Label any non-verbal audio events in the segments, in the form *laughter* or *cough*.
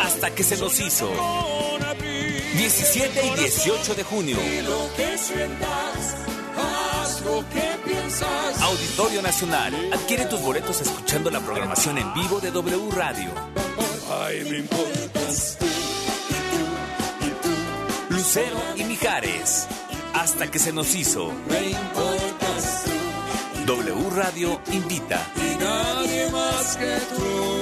Hasta que se nos hizo. 17 y 18 de junio. Lo que sientas, haz lo que piensas. Auditorio Nacional. Adquiere tus boletos escuchando la programación en vivo de W Radio. Lucero y Mijares. Hasta que se nos hizo. W Radio invita. y nadie más que tú.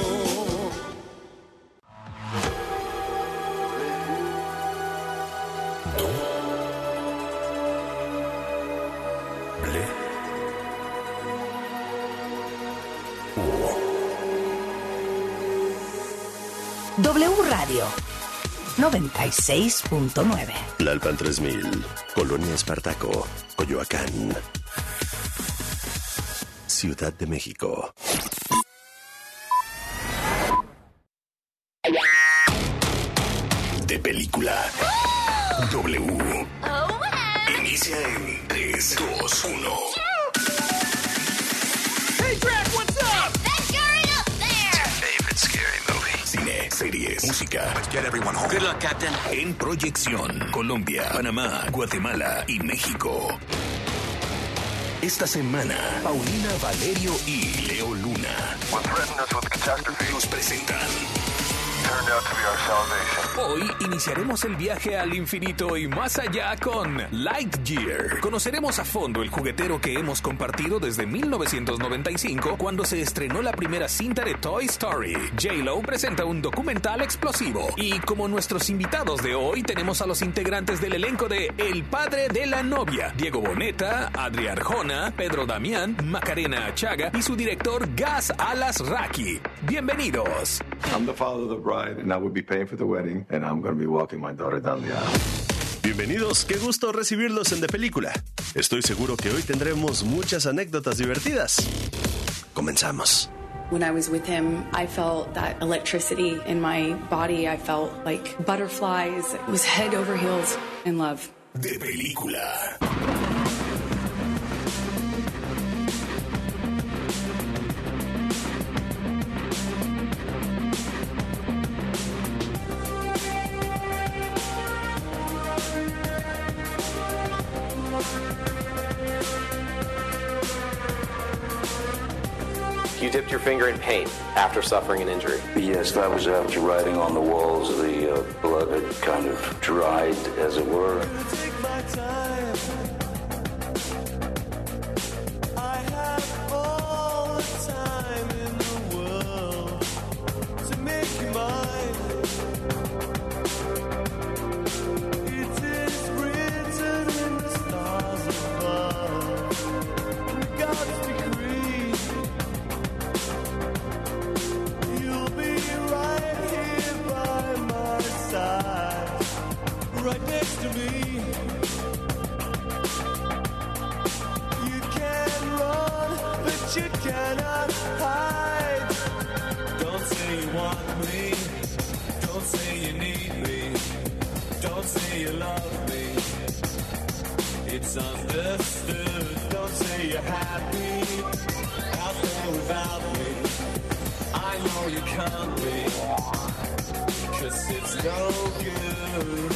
W Radio 96.9. Lalpan 3000, Colonia Espartaco, Coyoacán. Ciudad de México. De película. W. Inicia en 3, 2, 1. Favorite scary movie. Cine, series, música. Let's get everyone home. Good luck, Captain. En proyección, Colombia, Panamá, Guatemala y México. Esta semana, Paulina Valerio y Leo Luna nos presentan. Hoy iniciaremos el viaje al infinito y más allá con Lightyear. Conoceremos a fondo el juguetero que hemos compartido desde 1995 cuando se estrenó la primera cinta de Toy Story. J-Lo presenta un documental explosivo. Y como nuestros invitados de hoy tenemos a los integrantes del elenco de El Padre de la Novia, Diego Boneta, Adri Arjona, Pedro Damián, Macarena Achaga y su director Gas Alas Raki. Bienvenidos. I'm the father of the bride, and I will be paying for the wedding, and I'm going to be walking my daughter down the aisle. Bienvenidos, qué gusto recibirlos en De Película. Estoy seguro que hoy tendremos muchas anécdotas divertidas. Comenzamos. When I was with him, I felt that electricity in my body. I felt like butterflies. It was head over heels in love. De Película. Your finger in paint after suffering an injury. Yes, that was after writing on the walls. The uh, blood had kind of dried, as it were. Right you cannot hide. Don't say you want me, don't say you need me, don't say you love me. It's understood. Don't say you're happy out there without me. I know you can't be, cause it's no good.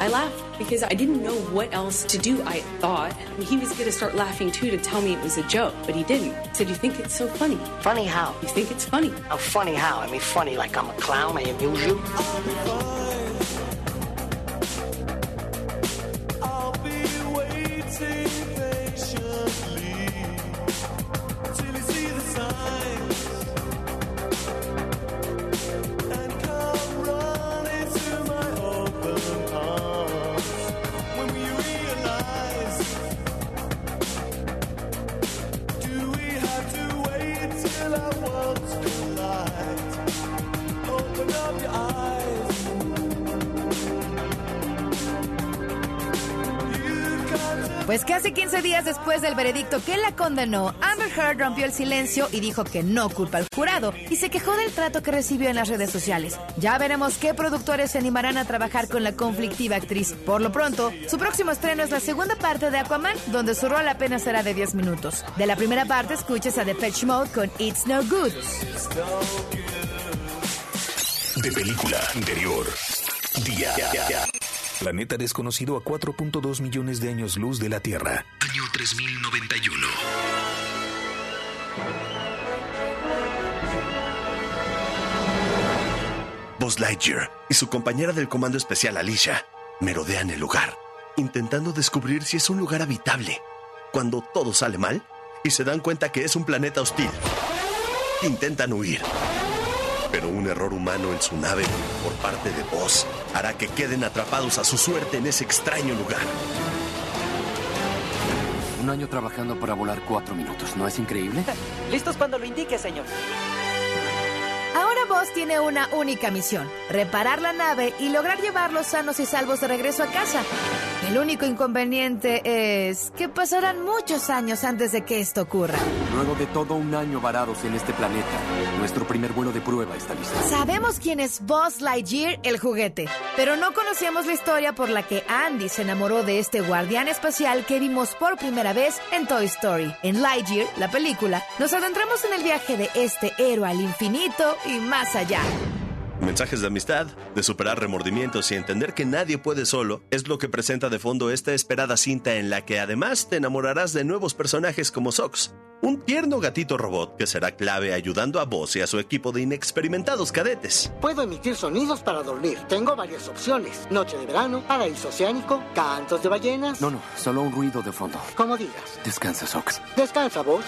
I laughed because I didn't know what else to do. I thought he was going to start laughing too to tell me it was a joke, but he didn't. He said, You think it's so funny? Funny how? You think it's funny? How funny how? I mean, funny like I'm a clown. I amuse you. Veredicto que la condenó, Amber Heard rompió el silencio y dijo que no culpa al jurado y se quejó del trato que recibió en las redes sociales. Ya veremos qué productores se animarán a trabajar con la conflictiva actriz. Por lo pronto, su próximo estreno es la segunda parte de Aquaman, donde su rol apenas será de 10 minutos. De la primera parte escuches a Depeche Mode con It's No Good. De película anterior. Día. Planeta desconocido a 4.2 millones de años luz de la Tierra. Año 3091. Buzz Lightyear y su compañera del Comando Especial Alicia merodean el lugar, intentando descubrir si es un lugar habitable. Cuando todo sale mal y se dan cuenta que es un planeta hostil, intentan huir. Pero un error humano en su nave por parte de Buzz hará que queden atrapados a su suerte en ese extraño lugar. Un año trabajando para volar cuatro minutos, ¿no es increíble? *laughs* Listos cuando lo indique, señor. Ahora Buzz tiene una única misión, reparar la nave y lograr llevarlos sanos y salvos de regreso a casa. El único inconveniente es que pasarán muchos años antes de que esto ocurra. Luego de todo un año varados en este planeta, nuestro primer vuelo de prueba está listo. Sabemos quién es Buzz Lightyear, el juguete, pero no conocíamos la historia por la que Andy se enamoró de este guardián espacial que vimos por primera vez en Toy Story. En Lightyear, la película, nos adentramos en el viaje de este héroe al infinito y más allá. Mensajes de amistad, de superar remordimientos y entender que nadie puede solo es lo que presenta de fondo esta esperada cinta en la que además te enamorarás de nuevos personajes como Sox, un tierno gatito robot que será clave ayudando a Buzz y a su equipo de inexperimentados cadetes. Puedo emitir sonidos para dormir. Tengo varias opciones. Noche de verano, paraíso oceánico, cantos de ballenas. No, no, solo un ruido de fondo. Como digas. Descansa, Sox. Descansa, Buzz.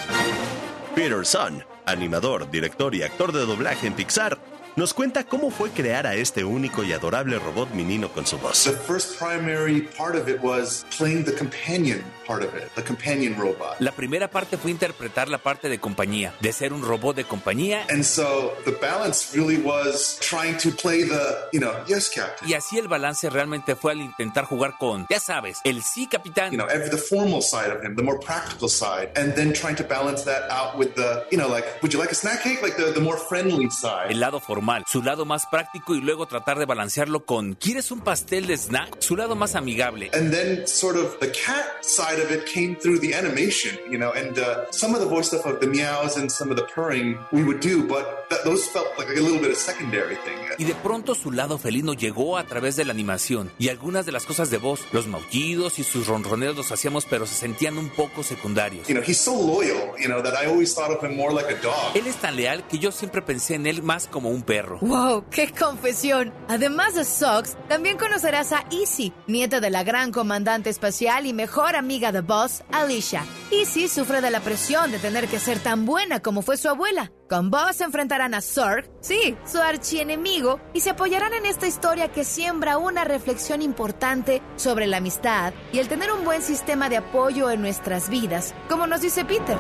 Peter Sun, animador, director y actor de doblaje en Pixar, nos cuenta cómo fue crear a este único y adorable robot menino con su voz. The first primary part of it was playing the companion part of it, the companion robot. La primera parte fue interpretar la parte de compañía, de ser un robot de compañía. And so the balance really was trying to play the, you know, yes, captain. Y así el balance realmente fue al intentar jugar con, ya sabes, el sí, capitán. You know, every, the formal side of him, the more practical side, and then trying to balance that out with the, you know, like, would you like a snack cake? Like the, the more friendly side. El lado formal, su lado más práctico y luego tratar de balancearlo con, ¿quieres un pastel de snack? Su lado más amigable. And then sort of the cat side of it came through the animation, you know, and uh, some of the voice stuff of the meows and some of the purring we would do, but that, those felt like a little bit of secondary thing. Y de pronto su lado felino llegó a través de la animación y algunas de las cosas de voz, los maullidos y sus ronroneos los hacíamos pero se sentían un poco secundarios. You know, he's so loyal, you know, that I always thought of him more like a dog. Él es tan leal que yo siempre pensé en él más como un perro. ¡Wow! ¡Qué confesión! Además de Sox, también conocerás a Easy, nieta de la gran comandante espacial y mejor amiga de Buzz, Alicia. Easy sufre de la presión de tener que ser tan buena como fue su abuela. Con Buzz se enfrentarán a Zorg, sí, su archienemigo, y se apoyarán en esta historia que siembra una reflexión importante sobre la amistad y el tener un buen sistema de apoyo en nuestras vidas, como nos dice Peter.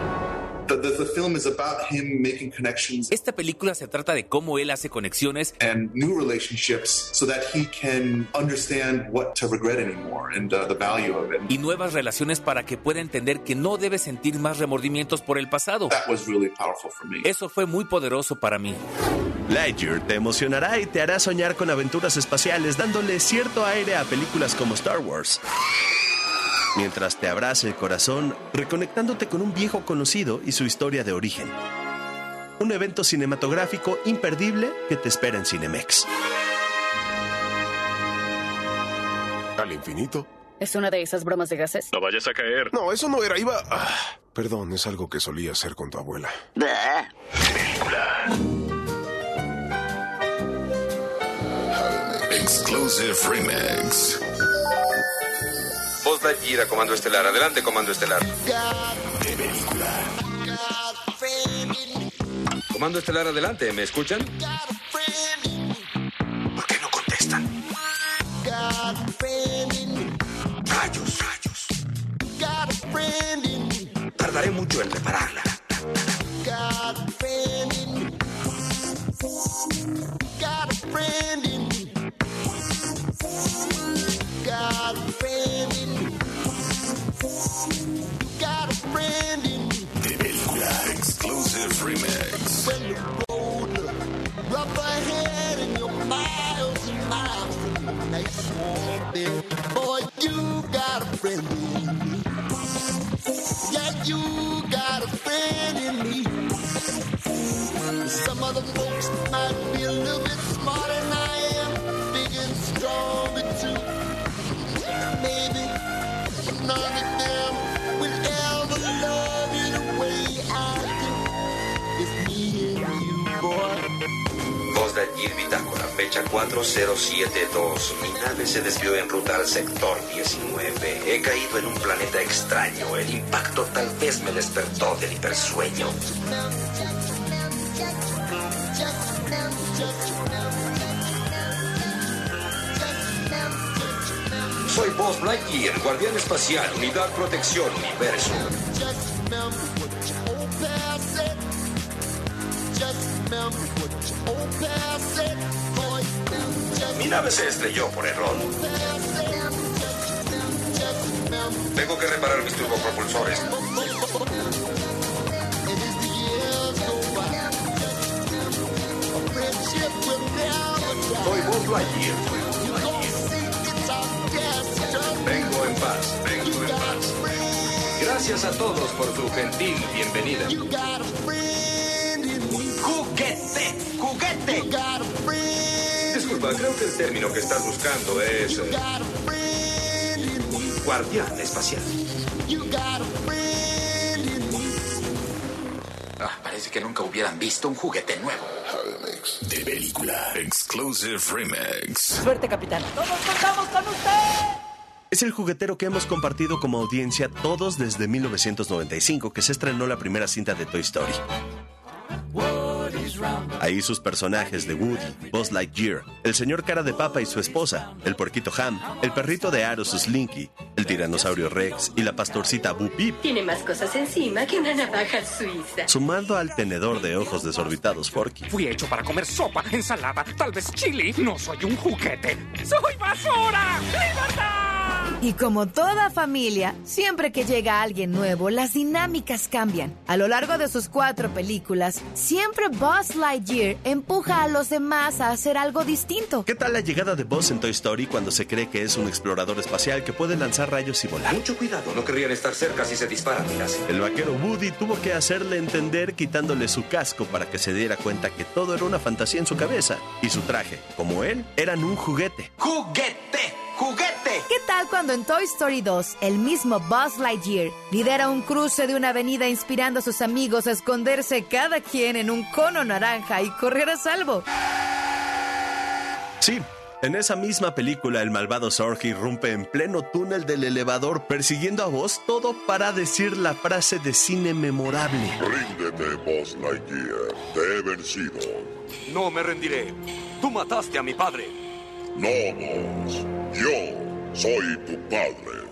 The, the, the film is about him making connections Esta película se trata de cómo él hace conexiones and new relationships so that he can understand what to regret anymore and uh, the value of it. y nuevas relaciones para que pueda entender que no debe sentir más remordimientos por el pasado. That was really powerful for me. Eso fue muy poderoso para mí. Lightyear te emocionará y te hará soñar con aventuras espaciales dándole cierto aire a películas como Star Wars. Mientras te abrace el corazón, reconectándote con un viejo conocido y su historia de origen. Un evento cinematográfico imperdible que te espera en Cinemex. ¿Al infinito? ¿Es una de esas bromas de gases? No vayas a caer. No, eso no era. Iba. Ah, perdón, es algo que solía hacer con tu abuela. Exclusive Remix. Buzz Lightyear a Comando Estelar. Adelante, Comando Estelar. Comando Estelar, adelante. ¿Me escuchan? ¿Por qué no contestan? Rayos, rayos. Tardaré mucho en repararla. When the road look rough ahead and you're miles and miles from your nice warm bed. Boy, you got a friend in me. Yeah, you Gil Bitácora, fecha 4072. Mi nave se desvió en ruta al sector 19. He caído en un planeta extraño. El impacto tal vez me despertó del hipersueño. Soy Buzz Lightyear, guardián espacial, unidad protección, universo. Mi nave se estrelló por error. Tengo que reparar mis turbopropulsores. Soy Buzz Lightyear. Vengo en paz, vengo en paz. Gracias a todos por su gentil bienvenida. Juguete, juguete. Disculpa, creo que el término que estás buscando es eh, guardián espacial. Ah, parece que nunca hubieran visto un juguete nuevo. De película. Exclusive Remix. Suerte, capitán. Todos contamos con usted. Es el juguetero que hemos compartido como audiencia todos desde 1995 que se estrenó la primera cinta de Toy Story. Ahí sus personajes de Woody, Buzz Lightyear, el señor cara de papa y su esposa, el puerquito Ham, el perrito de Aros Slinky, el tiranosaurio Rex y la pastorcita Boo Peep, Tiene más cosas encima que una navaja suiza. sumando al tenedor de ojos desorbitados Forky. Fui hecho para comer sopa, ensalada, tal vez chili. No soy un juguete. ¡Soy basura! ¡Libertad! Y como toda familia, siempre que llega alguien nuevo, las dinámicas cambian. A lo largo de sus cuatro películas, siempre Buzz Lightyear empuja a los demás a hacer algo distinto. ¿Qué tal la llegada de Buzz en Toy Story cuando se cree que es un explorador espacial que puede lanzar rayos y volar? Mucho cuidado, no querrían estar cerca si se disparan las- El vaquero Woody tuvo que hacerle entender quitándole su casco para que se diera cuenta que todo era una fantasía en su cabeza y su traje, como él, eran un juguete. ¡Juguete! ¡Juguete! ¿Qué tal cuando en Toy Story 2 el mismo Buzz Lightyear lidera un cruce de una avenida inspirando a sus amigos a esconderse cada quien en un cono naranja y correr a salvo? Sí, en esa misma película el malvado Zorg irrumpe en pleno túnel del elevador persiguiendo a Buzz todo para decir la frase de cine memorable. Ríndete, Buzz Lightyear. Te he vencido. No me rendiré. Tú mataste a mi padre. No, Buzz. Yo soy tu padre.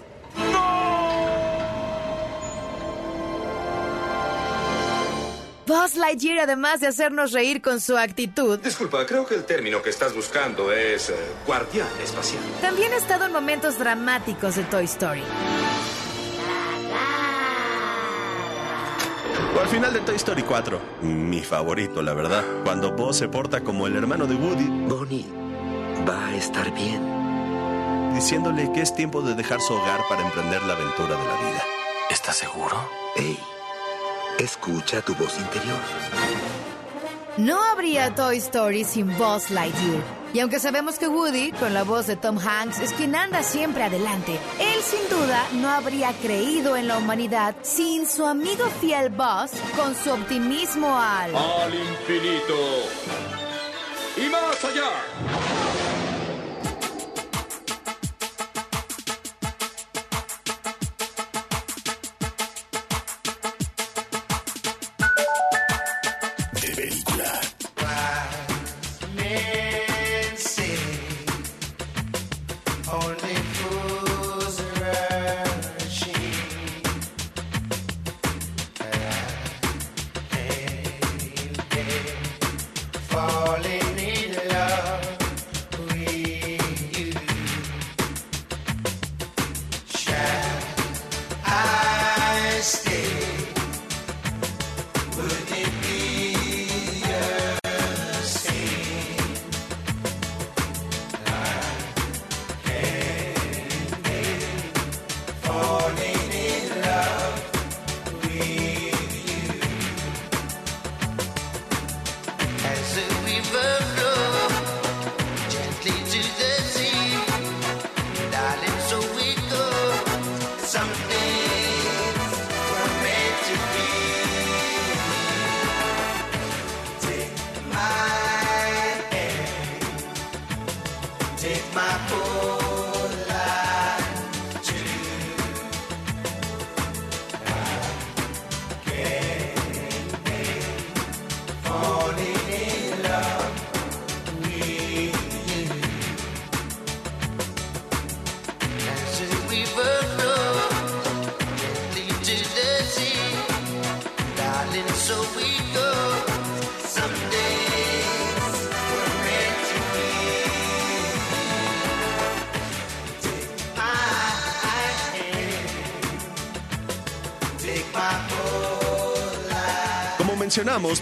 Buzz Lightyear, además de hacernos reír con su actitud, Disculpa, creo que el término que estás buscando es eh, guardián espacial. también ha estado en momentos dramáticos de Toy Story. O al final de Toy Story 4, mi favorito, la verdad, cuando Buzz se porta como el hermano de Woody. Bonnie, va a estar bien. Diciéndole que es tiempo de dejar su hogar para emprender la aventura de la vida. ¿Estás seguro? Hey, escucha tu voz interior. No habría Toy Story sin Buzz Lightyear. Y aunque sabemos que Woody, con la voz de Tom Hanks, es quien anda siempre adelante, él sin duda no habría creído en la humanidad sin su amigo fiel Buzz, con su optimismo al... Al infinito. Y más allá.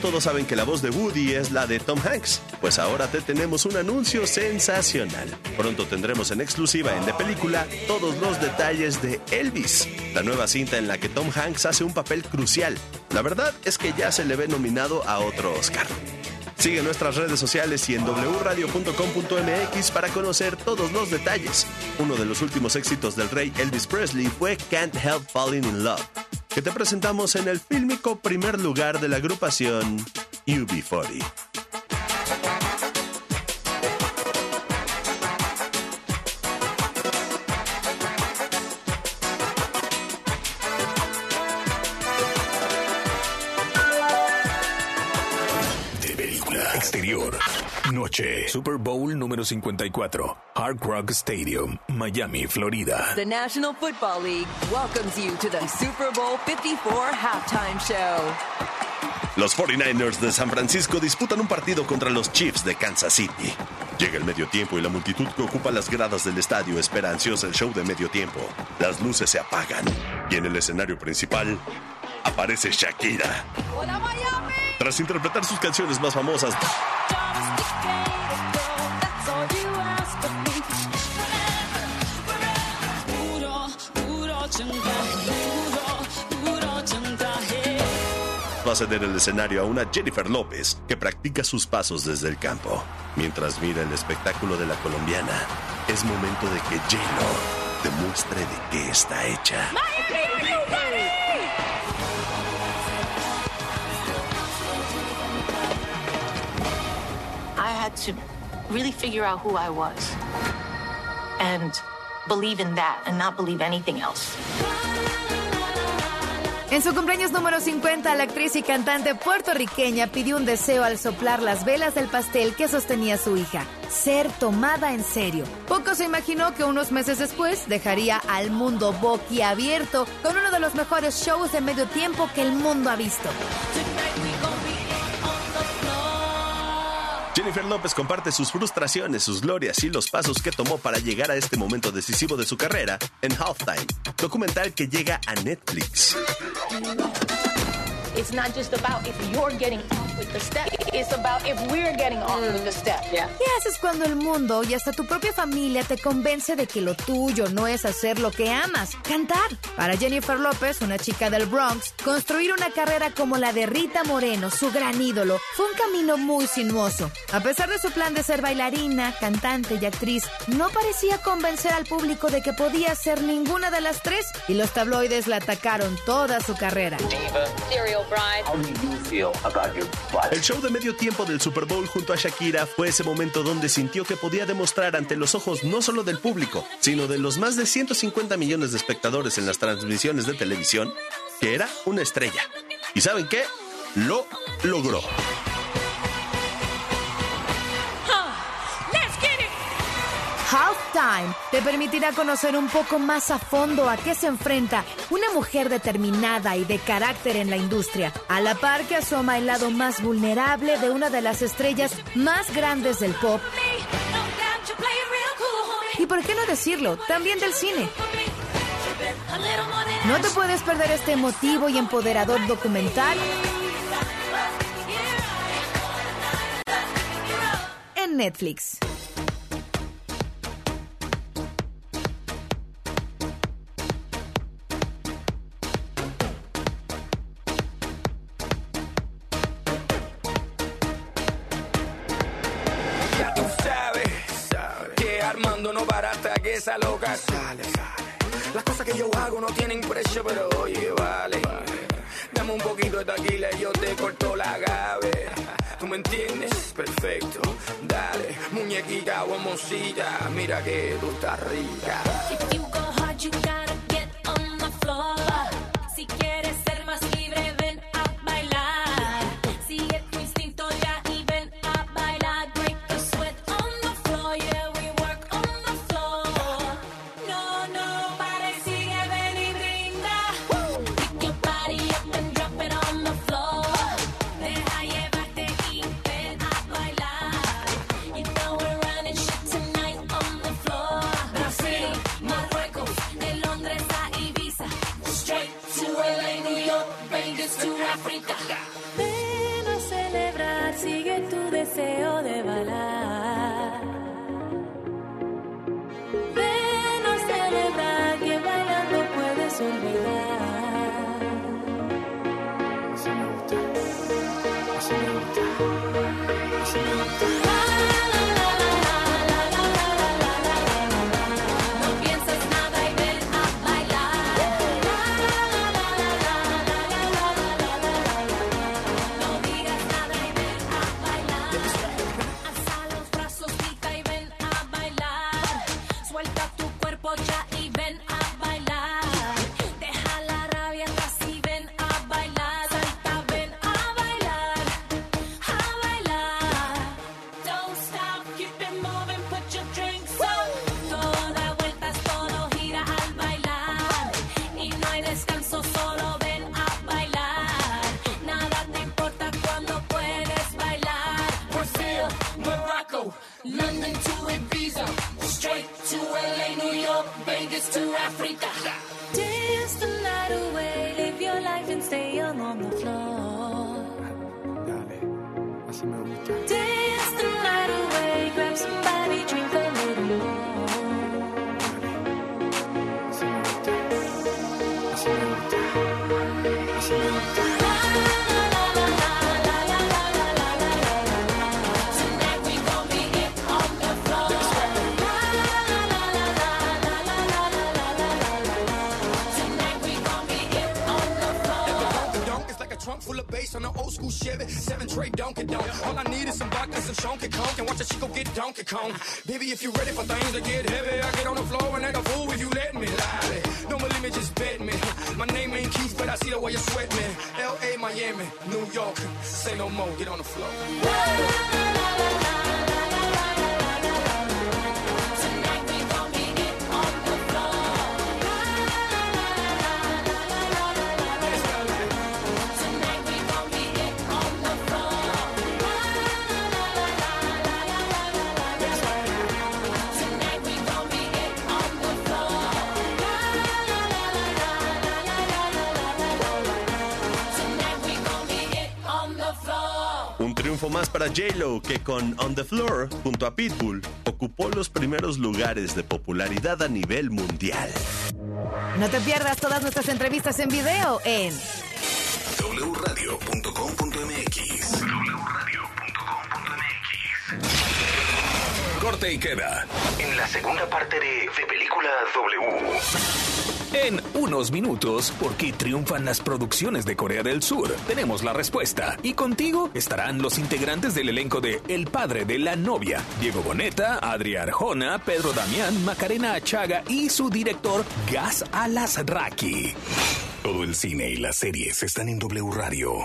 Todos saben que la voz de Woody es la de Tom Hanks. Pues ahora te tenemos un anuncio sensacional. Pronto tendremos en exclusiva en de película todos los detalles de Elvis, la nueva cinta en la que Tom Hanks hace un papel crucial. La verdad es que ya se le ve nominado a otro Oscar. Sigue nuestras redes sociales y en wradio.com.mx para conocer todos los detalles. Uno de los últimos éxitos del rey Elvis Presley fue Can't Help Falling in Love, que te presentamos en el fílmico primer lugar de la agrupación UB40. De película. Exterior. Noche. Super Bowl número 54. Hard Rock Stadium, Miami, Florida. The National Football League welcomes you to the Super Bowl 54 halftime show. Los 49ers de San Francisco disputan un partido contra los Chiefs de Kansas City. Llega el medio tiempo y la multitud que ocupa las gradas del estadio espera ansiosa el show de medio tiempo. Las luces se apagan y en el escenario principal aparece Shakira. ¡Hola, Miami! Tras interpretar sus canciones más famosas, va a ceder el escenario a una Jennifer López que practica sus pasos desde el campo. Mientras mira el espectáculo de la colombiana, es momento de que J-Lo demuestre de qué está hecha. I had to really figure out who I was and believe in that and not believe anything else. En su cumpleaños número 50, la actriz y cantante puertorriqueña pidió un deseo al soplar las velas del pastel que sostenía su hija, ser tomada en serio. Poco se imaginó que unos meses después dejaría al mundo boquiabierto con uno de los mejores shows de medio tiempo que el mundo ha visto. Jennifer López comparte sus frustraciones, sus glorias y los pasos que tomó para llegar a este momento decisivo de su carrera en Halftime, documental que llega a Netflix. It's about if we're getting off with the step. Yeah. ¿Qué haces cuando el mundo y hasta tu propia familia te convence de que lo tuyo no es hacer lo que amas? Cantar. Para Jennifer López, una chica del Bronx, construir una carrera como la de Rita Moreno, su gran ídolo, fue un camino muy sinuoso. A pesar de su plan de ser bailarina, cantante y actriz, no parecía convencer al público de que podía ser ninguna de las tres y los tabloides la atacaron toda su carrera. El show de medio tiempo del Super Bowl junto a Shakira fue ese momento donde sintió que podía demostrar ante los ojos no solo del público, sino de los más de 150 millones de espectadores en las transmisiones de televisión, que era una estrella. ¿Y saben qué? Lo logró. Te permitirá conocer un poco más a fondo a qué se enfrenta una mujer determinada y de carácter en la industria, a la par que asoma el lado más vulnerable de una de las estrellas más grandes del pop. Y por qué no decirlo, también del cine. No te puedes perder este emotivo y empoderador documental en Netflix. Esa loca sale. Las cosas que yo hago no tienen precio, pero oye, vale. Dame un poquito de tequila y yo te corto la gave. ¿Tú me entiendes? Perfecto. Dale, muñequita o mocita, mira que tú estás rica. Dance the night away, grab somebody, drink a school Chevy. Seven tray Donkey Donk. All I need is some vodka, some Shonky Kong. And watch a chico get Donkey Kong. Baby, if you ready for things to get heavy, I get on the floor and act a fool if you let me. Lie. Don't believe me, just bet me. My name ain't Keith, but I see the way you sweat me. L.A., Miami, New York. Say no more, get on the floor. Tonight Más para J-Lo que con On the Floor, junto a Pitbull, ocupó los primeros lugares de popularidad a nivel mundial. No te pierdas todas nuestras entrevistas en video en wradio.com.mx Corte y queda. En la segunda parte de, de Película W. En unos minutos, ¿por qué triunfan las producciones de Corea del Sur? Tenemos la respuesta. Y contigo estarán los integrantes del elenco de El padre de la novia, Diego Boneta, Adria Arjona, Pedro Damián, Macarena Achaga y su director Gas Alasraki. Todo el cine y las series están en W Radio.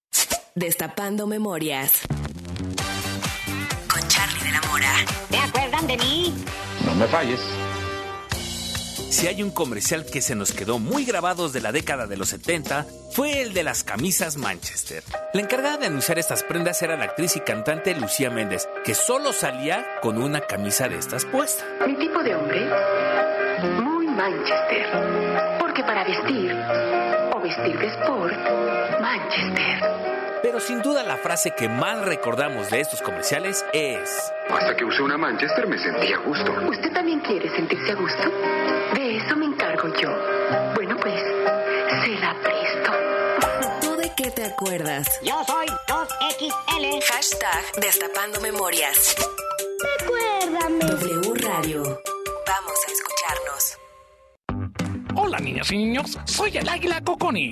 Destapando memorias. Con Charlie de la Mora. ¿Te acuerdan de mí? No me falles. Si hay un comercial que se nos quedó muy grabados de la década de los 70, fue el de las camisas Manchester. La encargada de anunciar estas prendas era la actriz y cantante Lucía Méndez, que solo salía con una camisa de estas puesta. Mi tipo de hombre, muy Manchester. Porque para vestir o vestir de sport, Manchester. Pero sin duda la frase que más recordamos de estos comerciales es... Hasta que usé una Manchester me sentí a gusto. ¿Usted también quiere sentirse a gusto? De eso me encargo yo. Bueno, pues, se la presto. ¿Tú de qué te acuerdas? Yo soy 2XL. Hashtag Destapando Memorias. Recuérdame. W Radio. Vamos a escucharnos. Hola niñas y niños, soy el Águila Coconi.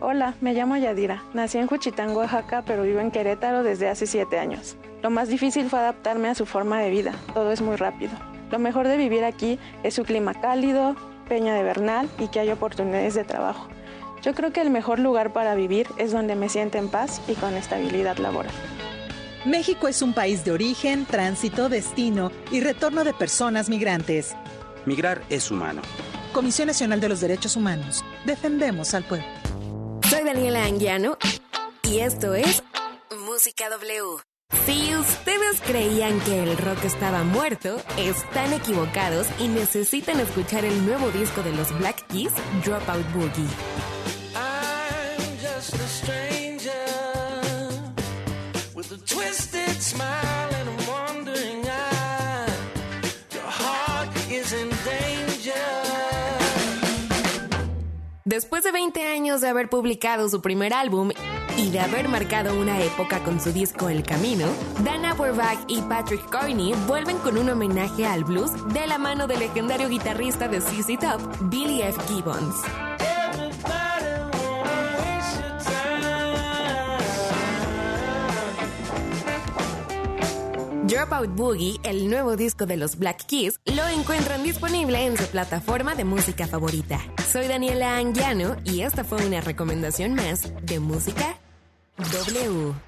Hola, me llamo Yadira. Nací en Juchitán, Oaxaca, pero vivo en Querétaro desde hace siete años. Lo más difícil fue adaptarme a su forma de vida. Todo es muy rápido. Lo mejor de vivir aquí es su clima cálido, peña de Bernal y que hay oportunidades de trabajo. Yo creo que el mejor lugar para vivir es donde me siento en paz y con estabilidad laboral. México es un país de origen, tránsito, destino y retorno de personas migrantes. Migrar es humano. Comisión Nacional de los Derechos Humanos. Defendemos al pueblo. Soy Daniela Anguiano y esto es Música W. Si ustedes creían que el rock estaba muerto, están equivocados y necesitan escuchar el nuevo disco de los Black Keys, Dropout Boogie. Después de 20 años de haber publicado su primer álbum y de haber marcado una época con su disco El Camino, Dan Auerbach y Patrick Carney vuelven con un homenaje al blues de la mano del legendario guitarrista de ZZ Top, Billy F. Gibbons. Dropout Boogie, el nuevo disco de los Black Keys, lo encuentran disponible en su plataforma de música favorita. Soy Daniela Anguiano y esta fue una recomendación más de Música W.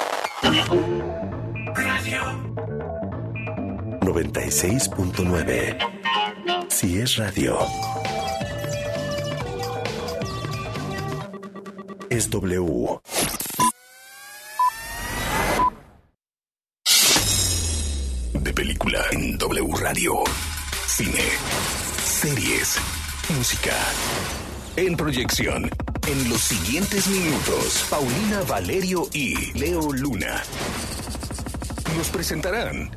Radio 96.9. Si es radio, es W. De película en W Radio. Cine, series, música. En proyección, en los siguientes minutos, Paulina Valerio y Leo Luna nos presentarán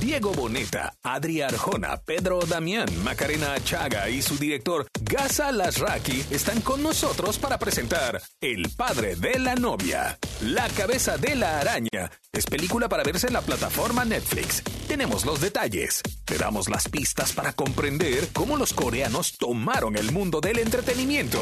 Diego Boneta, Adri Arjona, Pedro Damián, Macarena Chaga y su director Gaza Lasraki están con nosotros para presentar El padre de la novia, La cabeza de la araña. Es película para verse en la plataforma Netflix. Tenemos los detalles. Te damos las pistas para comprender cómo los coreanos tomaron el mundo del entretenimiento.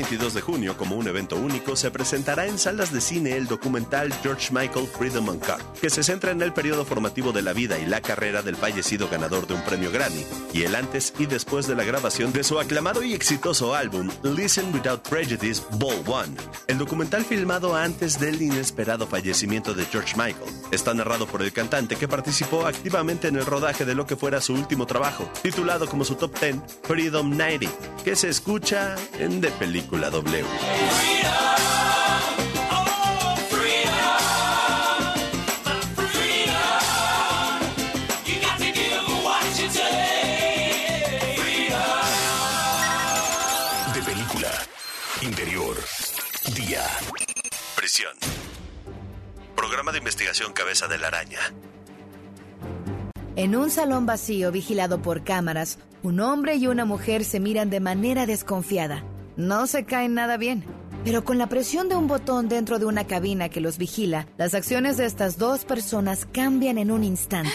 22 de junio, como un evento único, se presentará en salas de cine el documental George Michael Freedom Uncut, que se centra en el periodo formativo de la vida y la carrera del fallecido ganador de un premio Grammy, y el antes y después de la grabación de su aclamado y exitoso álbum Listen Without Prejudice Ball One. El documental filmado antes del inesperado fallecimiento de George Michael está narrado por el cantante que participó activamente en el rodaje de lo que fuera su último trabajo, titulado como su top 10 Freedom 90, que se escucha en The Película W. De película. Interior. Día. Prisión. Programa de investigación Cabeza de la Araña. En un salón vacío vigilado por cámaras, un hombre y una mujer se miran de manera desconfiada. No se caen nada bien. Pero con la presión de un botón dentro de una cabina que los vigila, las acciones de estas dos personas cambian en un instante.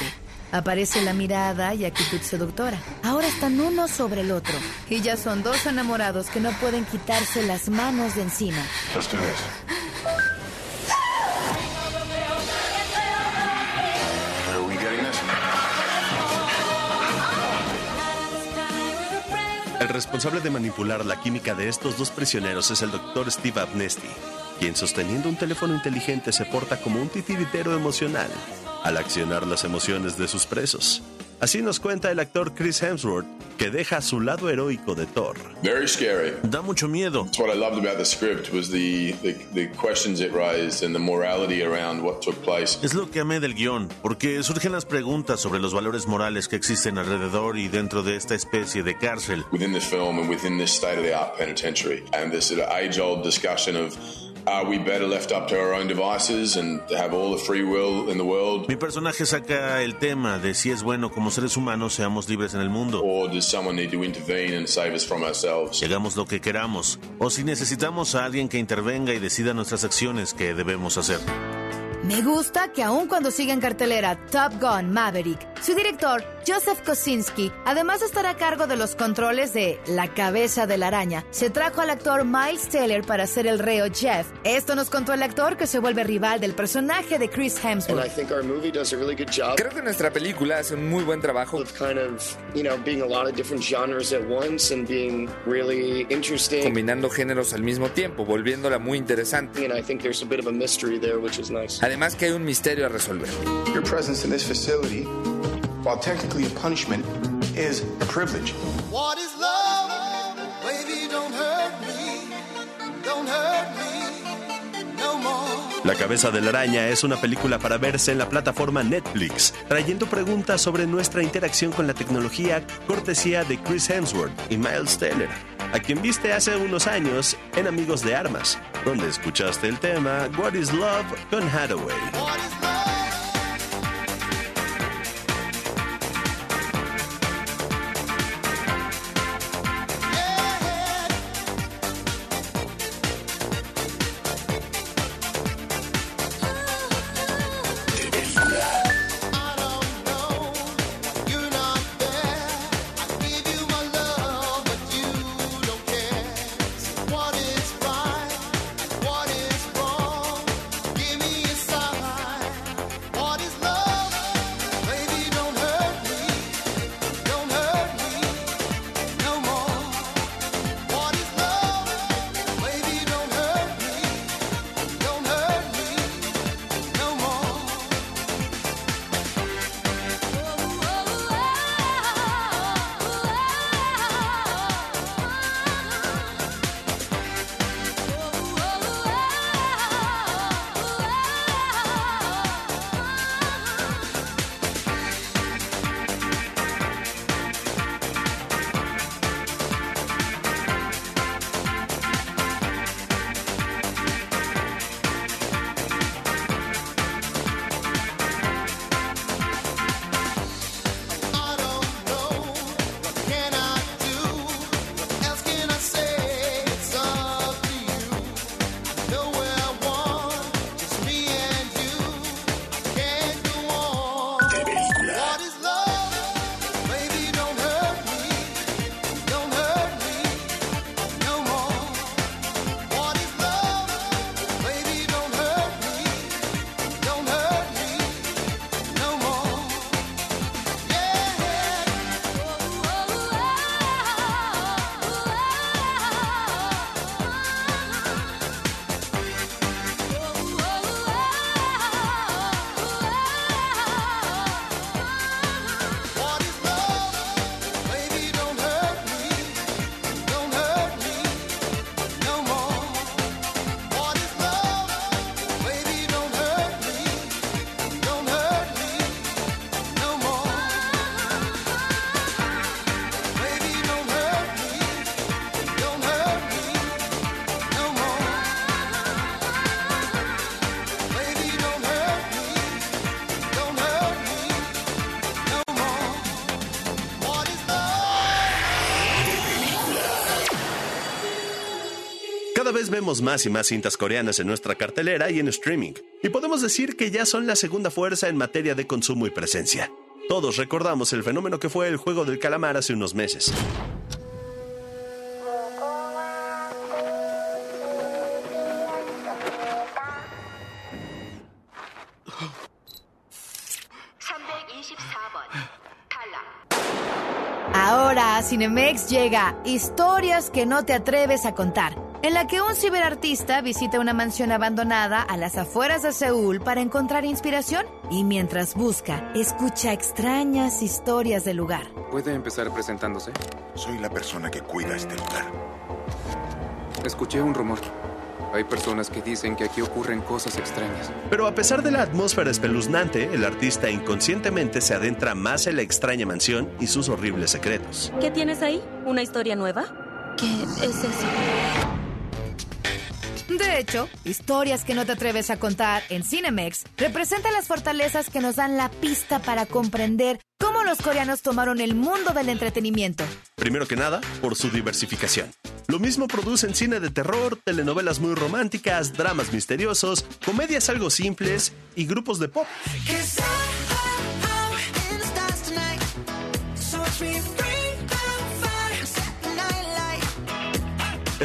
Aparece la mirada y actitud seductora. Ahora están uno sobre el otro. Y ya son dos enamorados que no pueden quitarse las manos de encima. Let's do. Responsable de manipular la química de estos dos prisioneros es el doctor Steve Amnesty, quien sosteniendo un teléfono inteligente se porta como un titiritero emocional al accionar las emociones de sus presos. Así nos cuenta el actor Chris Hemsworth, que deja su lado heroico de Thor. Very scary. Da mucho miedo. That's what I loved about the script was the, the, the questions it raised and the morality around what took place. Es lo que amé del guion, porque surgen las preguntas sobre los valores morales que existen alrededor y dentro de esta especie de cárcel. Within this film and within this state-of-the-art penitentiary, and this sort of age-old discussion of are we better left up to our own devices and have all the free will in the world? Mi personaje saca el tema de si es bueno como seres humanos seamos libres en el mundo. Or does someone need to intervene and save us from ourselves? Que hagamos lo que queramos, o si necesitamos a alguien que intervenga y decida nuestras acciones que debemos hacer. Me gusta que aun cuando siga en cartelera Top Gun Maverick, su director, Joseph Kosinski, además estará a cargo de los controles de La cabeza de la araña. Se trajo al actor Miles Taylor para ser el reo Jeff. Esto nos contó el actor que se vuelve rival del personaje de Chris Hemsworth. Creo que nuestra película hace un muy buen trabajo. Combinando géneros al mismo tiempo, volviéndola muy interesante. Además que hay un misterio a resolver. While technically a punishment, is a privilege. What is love? Baby, don't hurt me. Don't hurt me no more. La cabeza de la araña es una película para verse en la plataforma Netflix, trayendo preguntas sobre nuestra interacción con la tecnología cortesía de Chris Hemsworth y Miles Taylor, a quien viste hace unos años en Amigos de Armas, donde escuchaste el tema What is Love con Hathaway. What is right? Vemos más y más cintas coreanas en nuestra cartelera y en streaming, y podemos decir que ya son la segunda fuerza en materia de consumo y presencia. Todos recordamos el fenómeno que fue el juego del calamar hace unos meses. Ahora a Cinemex llega Historias que no te atreves a contar, en la que un ciberartista visita una mansión abandonada a las afueras de Seúl para encontrar inspiración y mientras busca, escucha extrañas historias del lugar. ¿Puede empezar presentándose? Soy la persona que cuida este lugar. Escuché un rumor. Hay personas que dicen que aquí ocurren cosas extrañas. Pero a pesar de la atmósfera espeluznante, el artista inconscientemente se adentra más en la extraña mansión y sus horribles secretos. ¿Qué tienes ahí? ¿Una historia nueva? ¿Qué es eso? De hecho, Historias que no te atreves a contar en Cinemex representa las fortalezas que nos dan la pista para comprender cómo los coreanos tomaron el mundo del entretenimiento. Primero que nada, por su diversificación. Lo mismo producen cine de terror, telenovelas muy románticas, dramas misteriosos, comedias algo simples y grupos de pop.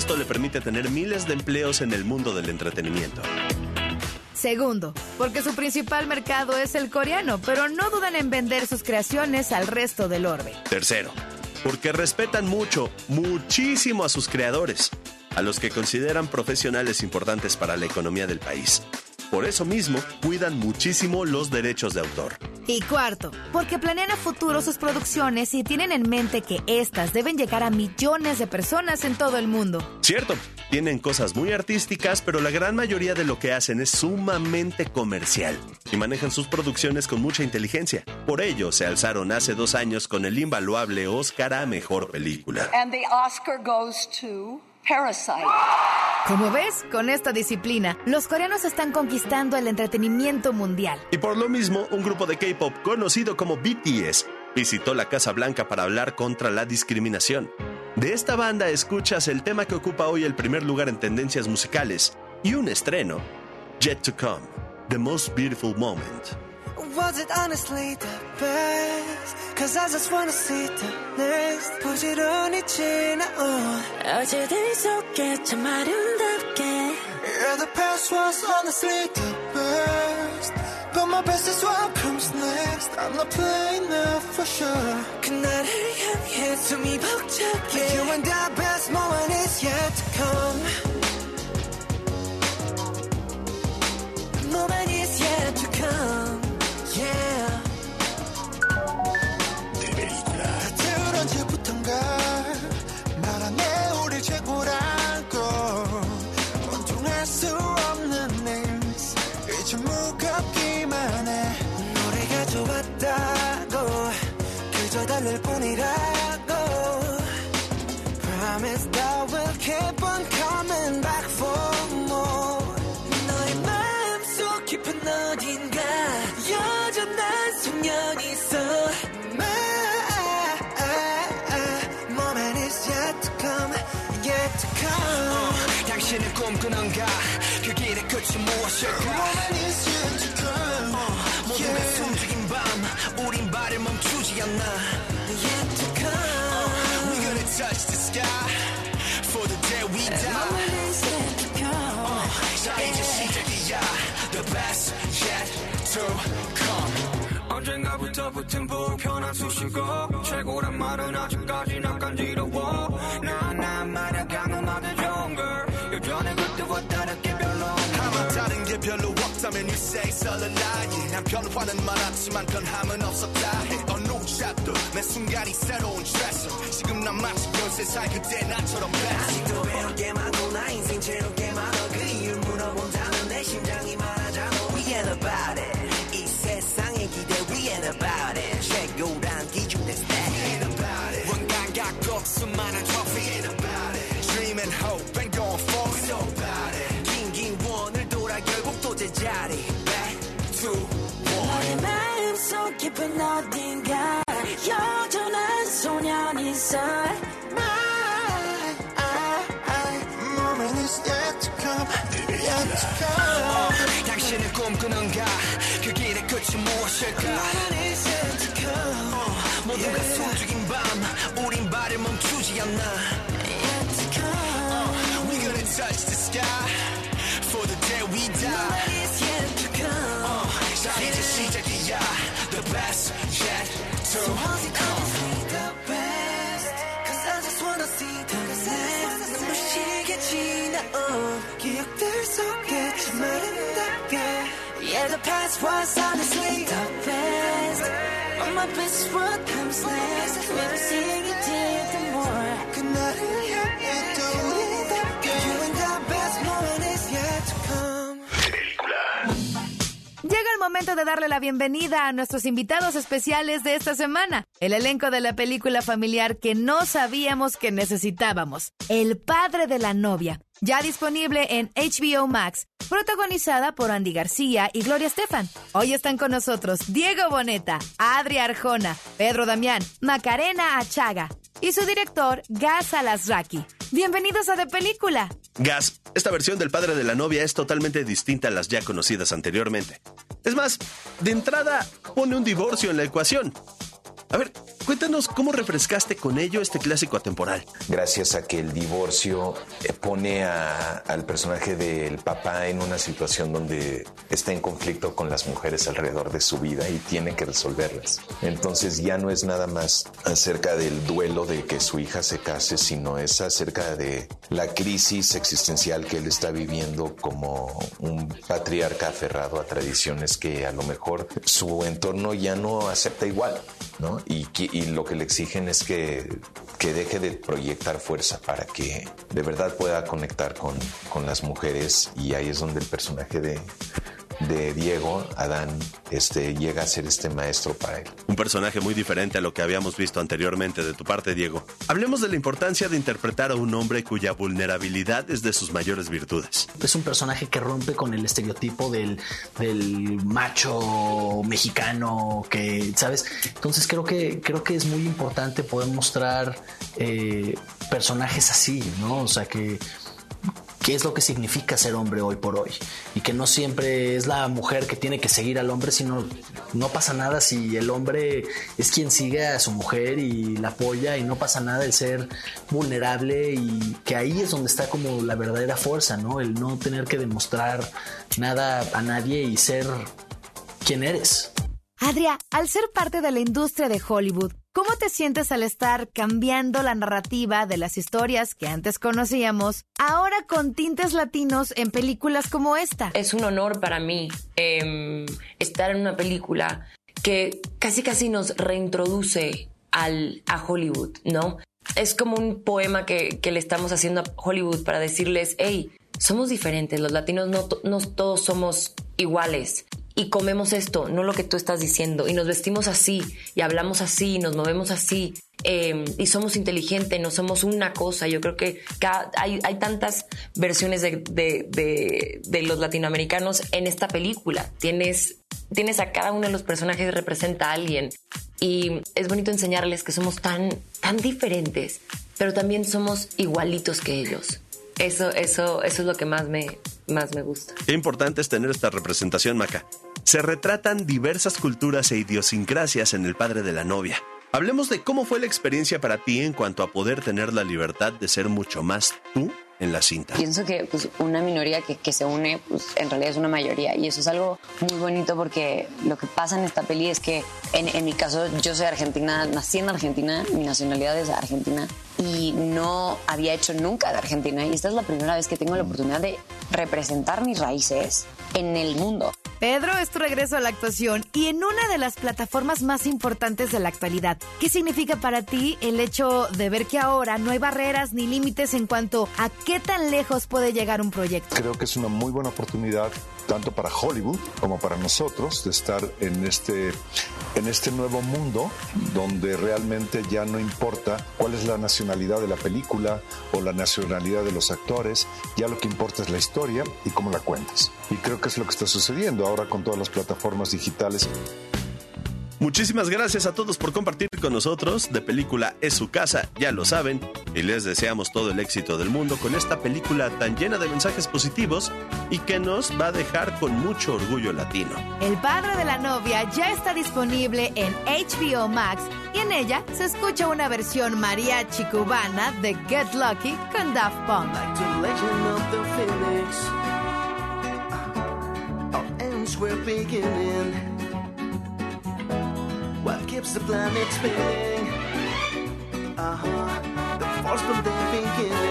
Esto le permite tener miles de empleos en el mundo del entretenimiento. Segundo, porque su principal mercado es el coreano, pero no dudan en vender sus creaciones al resto del orbe. Tercero, porque respetan mucho, muchísimo a sus creadores, a los que consideran profesionales importantes para la economía del país. Por eso mismo, cuidan muchísimo los derechos de autor. Y cuarto, porque planean a futuro sus producciones y tienen en mente que éstas deben llegar a millones de personas en todo el mundo. Cierto, tienen cosas muy artísticas, pero la gran mayoría de lo que hacen es sumamente comercial y manejan sus producciones con mucha inteligencia. Por ello, se alzaron hace dos años con el invaluable Oscar a Mejor Película. And the Oscar goes to Parasite. Como ves, con esta disciplina, los coreanos están conquistando el entretenimiento mundial. Y por lo mismo, un grupo de K-pop conocido como BTS visitó la Casa Blanca para hablar contra la discriminación. De esta banda escuchas el tema que ocupa hoy el primer lugar en tendencias musicales y un estreno, Yet to Come, The Most Beautiful Moment. was it honestly the best? Cause I just wanna see the next. 부지런히 지나온 어제들이 속에 참 아름답게. Yeah, the past was honestly the best. But my best is what comes next. I'm not playing now for sure. 그날을 향해 숨이 벅차게. You and the best moment is yet to come. the best yet to so come. the best, cause I just wanna see the best. Yeah, the past was honestly the best. All my best work comes next. We'll you it even more. 그날을 momento de darle la bienvenida a nuestros invitados especiales de esta semana. El elenco de la película familiar que no sabíamos que necesitábamos. El padre de la novia. Ya disponible en HBO Max. Protagonizada por Andy García y Gloria Estefan. Hoy están con nosotros Diego Boneta, Adri Arjona, Pedro Damián, Macarena Achaga y su director Gaz Alasraki. Bienvenidos a De Película. Gas, esta versión del padre de la novia es totalmente distinta a las ya conocidas anteriormente. Es más, de entrada pone un divorcio en la ecuación. A ver, cuéntanos cómo refrescaste con ello este clásico atemporal. gracias a que el divorcio eh, pone a- al personaje del papá en una situación donde está en conflicto con las mujeres alrededor de su vida y tiene que resolverlas. Entonces ya no es nada más acerca del duelo de que su hija se case, sino es acerca de la crisis existencial que él está viviendo como un patriarca aferrado a tradiciones que a lo mejor su entorno ya no acepta igual, ¿no? Y, y lo que le exigen es que, que deje de proyectar fuerza para que de verdad pueda conectar con, con las mujeres y ahí es donde el personaje de, de Diego, Adán, este, llega a ser este maestro para él. Un personaje muy diferente a lo que habíamos visto anteriormente de tu parte, Diego. Hablemos de la importancia de interpretar a un hombre cuya vulnerabilidad es de sus mayores virtudes. Es un personaje que rompe con el estereotipo del, del macho mexicano que, ¿sabes? Entonces creo que, creo que es muy importante poder mostrar eh, personajes así, ¿no? O sea, que es lo que significa ser hombre hoy por hoy y que no siempre es la mujer que tiene que seguir al hombre, sino no pasa nada si el hombre es quien sigue a su mujer y la apoya y no pasa nada el ser vulnerable y que ahí es donde está como la verdadera fuerza, ¿no? El no tener que demostrar nada a nadie y ser quien eres. Adria, al ser parte de la industria de Hollywood, ¿cómo te sientes al estar cambiando la narrativa de las historias que antes conocíamos, ahora con tintes latinos en películas como esta? Es un honor para mí em, estar en una película que casi casi nos reintroduce al, a Hollywood, ¿no? Es como un poema que, que le estamos haciendo a Hollywood para decirles, hey, somos diferentes, los latinos no, no todos somos iguales y comemos esto, no lo que tú estás diciendo, y nos vestimos así, y hablamos así, y nos movemos así, eh, y somos inteligentes, no somos una cosa. Yo creo que cada- hay, hay tantas versiones de, de- de- de los latinoamericanos en esta película. Tienes, tienes a cada uno de los personajes representa a alguien, y es bonito enseñarles que somos tan, tan diferentes, pero también somos igualitos que ellos. Eso, eso, eso es lo que más me, más me gusta. Qué importante es tener esta representación, Maca. Se retratan diversas culturas e idiosincrasias en el padre de la novia. Hablemos de cómo fue la experiencia para ti en cuanto a poder tener la libertad de ser mucho más tú en la cinta. Pienso que pues, una minoría que, que se une, pues en realidad es una mayoría. Y eso es algo muy bonito porque lo que pasa en esta peli es que, en, en mi caso, yo soy argentina, nací en Argentina, mi nacionalidad es argentina y no había hecho nunca de Argentina. Y esta es la primera vez que tengo la oportunidad de representar mis raíces en el mundo. Pedro, es tu regreso a la actuación y en una de las plataformas más importantes de la actualidad. ¿Qué significa para ti el hecho de ver que ahora no hay barreras ni límites en cuanto a qué tan lejos puede llegar un proyecto? Creo que es una muy buena oportunidad tanto para Hollywood como para nosotros de estar en este, en este nuevo mundo donde realmente ya no importa cuál es la nacionalidad de la película o la nacionalidad de los actores, ya lo que importa es la historia y cómo la cuentas. Y creo que es lo que está sucediendo ahora con todas las plataformas digitales. Muchísimas gracias a todos por compartir con nosotros. De película es su casa, ya lo saben. Y les deseamos todo el éxito del mundo con esta película tan llena de mensajes positivos y que nos va a dejar con mucho orgullo latino. El padre de la novia ya está disponible en HBO Max y en ella se escucha una versión mariachi cubana de Get Lucky con Daft Punk. Ends were beginning. What keeps the planet spinning? Uh huh. The force from the beginning.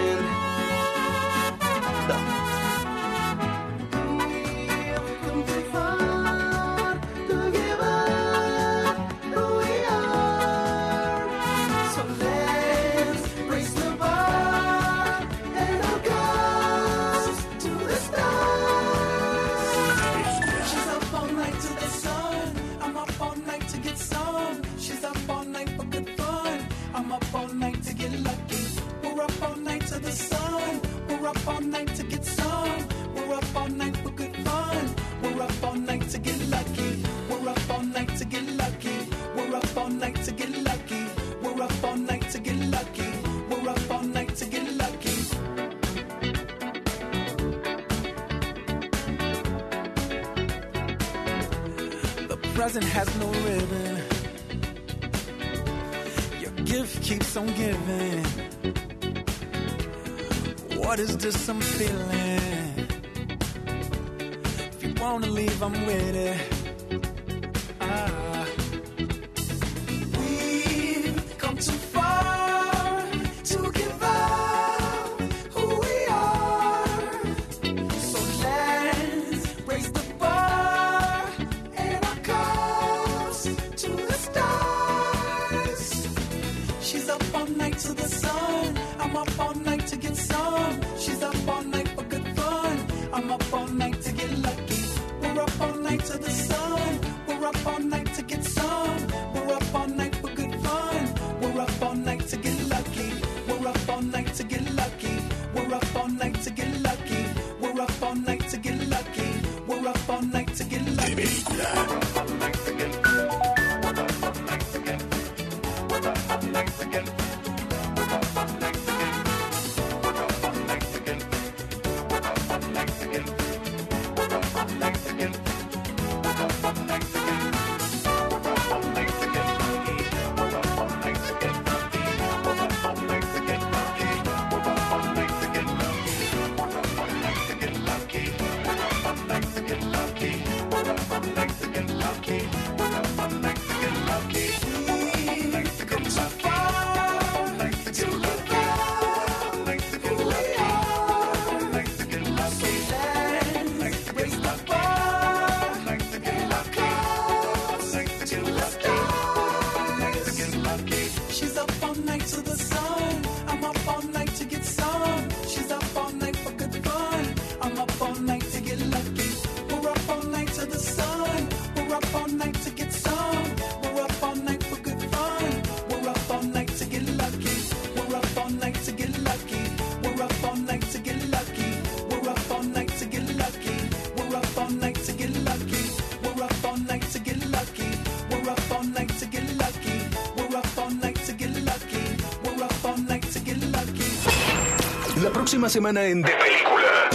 doesn't has no I'll Mexican. Próxima semana en De Película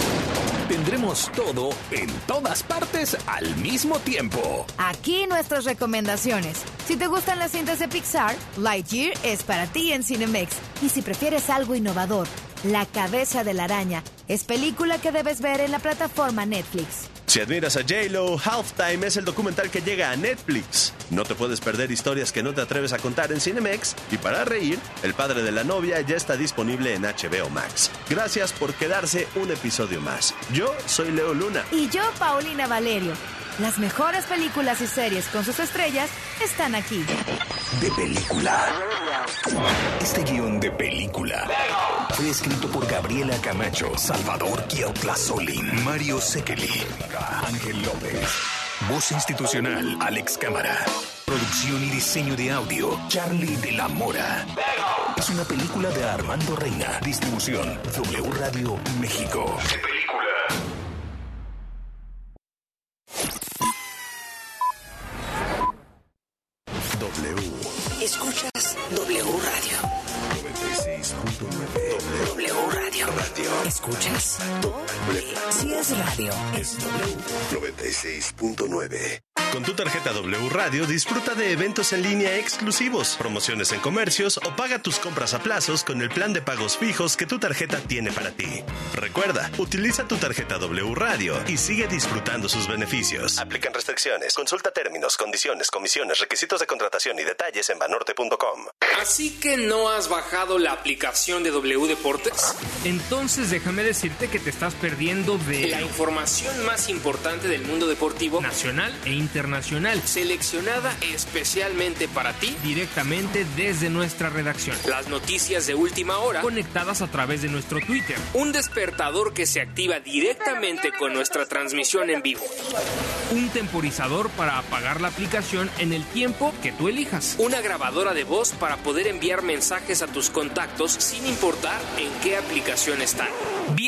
tendremos todo en todas partes al mismo tiempo. Aquí nuestras recomendaciones. Si te gustan las cintas de Pixar, Lightyear es para ti en Cinemex. Y si prefieres algo innovador, La cabeza de la araña es película que debes ver en la plataforma Netflix. Si admiras a J-Lo, Halftime es el documental que llega a Netflix. No te puedes perder historias que no te atreves a contar en Cinemex. Y para reír, El padre de la novia ya está disponible en HBO Max. Gracias por quedarse un episodio más. Yo soy Leo Luna. Y yo, Paulina Valerio. Las mejores películas y series con sus estrellas están aquí. De película. Este guion de película fue escrito por Gabriela Camacho, Salvador Solín, Mario Sekeli, Ángel López. Voz institucional, Alex Cámara. Producción y diseño de audio, Charlie de la Mora. Es una película de Armando Reina. Distribución, W Radio México. De película. W. Escuchas W Radio. W Radio. Radio. ¿Escuchas? Si es radio, es W. 96.9. Con tu tarjeta W Radio disfruta de eventos en línea exclusivos, promociones en comercios o paga tus compras a plazos con el plan de pagos fijos que tu tarjeta tiene para ti. Recuerda, utiliza tu tarjeta W Radio y sigue disfrutando sus beneficios. Aplican restricciones. Consulta términos, condiciones, comisiones, requisitos de contratación y detalles en banorte.com. Así que no has bajado la aplicación de W Deportes. Entonces déjame decirte que te estás perdiendo de La información más importante del mundo deportivo nacional e internacional, seleccionada especialmente para ti directamente desde nuestra redacción. Las noticias de última hora conectadas a través de nuestro Twitter. Un despertador que se activa directamente con nuestra transmisión en vivo. Un temporizador para apagar la aplicación en el tiempo que tú elijas. Una grabadora de voz para poder enviar mensajes a tus contactos sin importar en qué aplicación están.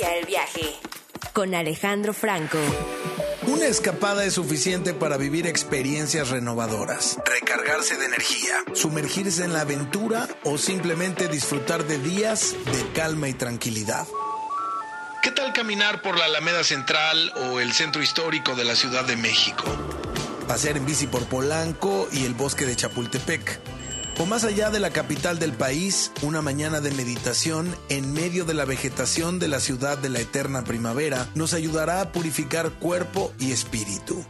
Inicia el viaje con Alejandro Franco. Una escapada es suficiente para vivir experiencias renovadoras, recargarse de energía, sumergirse en la aventura o simplemente disfrutar de días de calma y tranquilidad. ¿Qué tal caminar por la Alameda Central o el centro histórico de la Ciudad de México? Pasear en bici por Polanco y el bosque de Chapultepec. O más allá de la capital del país, una mañana de meditación en medio de la vegetación de la ciudad de la eterna primavera nos ayudará a purificar cuerpo y espíritu.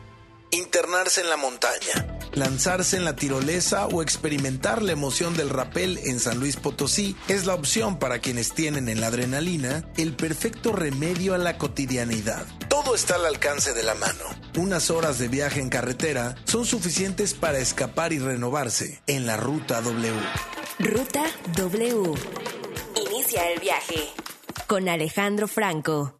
Internarse en la montaña, lanzarse en la tirolesa o experimentar la emoción del rapel en San Luis Potosí es la opción para quienes tienen en la adrenalina el perfecto remedio a la cotidianidad. Todo está al alcance de la mano. Unas horas de viaje en carretera son suficientes para escapar y renovarse en la Ruta W. Ruta W. Inicia el viaje con Alejandro Franco.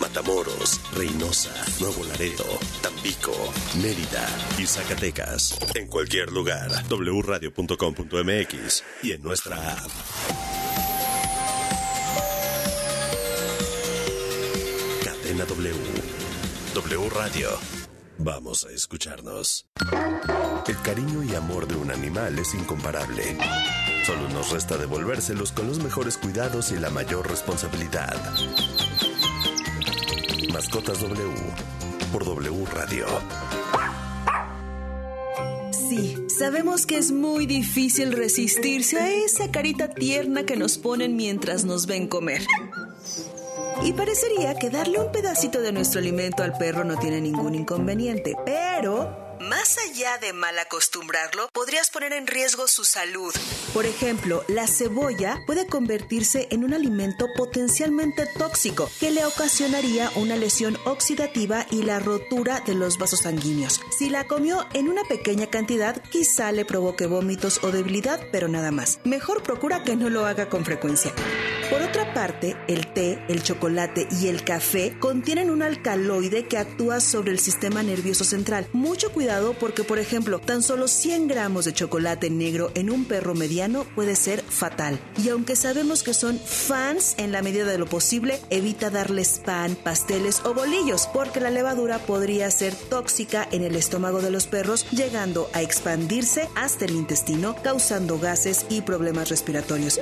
Matamoros, Reynosa, Nuevo Laredo, Tampico, Mérida y Zacatecas. En cualquier lugar, wradio.com.mx y en nuestra app. Cadena W. W Radio. Vamos a escucharnos. El cariño y amor de un animal es incomparable. Solo nos resta devolvérselos con los mejores cuidados y la mayor responsabilidad. Mascotas W por W Radio. Sí, sabemos que es muy difícil resistirse a esa carita tierna que nos ponen mientras nos ven comer. Y parecería que darle un pedacito de nuestro alimento al perro no tiene ningún inconveniente, pero más allá de mal acostumbrarlo, podrías poner en riesgo su salud. Por ejemplo, la cebolla puede convertirse en un alimento potencialmente tóxico que le ocasionaría una lesión oxidativa y la rotura de los vasos sanguíneos. Si la comió en una pequeña cantidad, quizá le provoque vómitos o debilidad, pero nada más. Mejor procura que no lo haga con frecuencia. Por otra parte, el té, el chocolate y el café contienen un alcaloide que actúa sobre el sistema nervioso central. Mucho cuidado porque, por ejemplo, tan solo 100 gramos de chocolate negro en un perro mediano puede ser fatal. Y aunque sabemos que son fans en la medida de lo posible, evita darles pan, pasteles o bolillos porque la levadura podría ser tóxica en el estómago de los perros, llegando a expandirse hasta el intestino, causando gases y problemas respiratorios.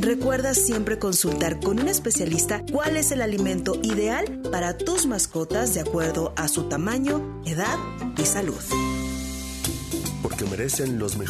Recuerda siempre consultar con un especialista cuál es el alimento ideal para tus mascotas de acuerdo a su tamaño, edad y salud. Porque merecen los mejores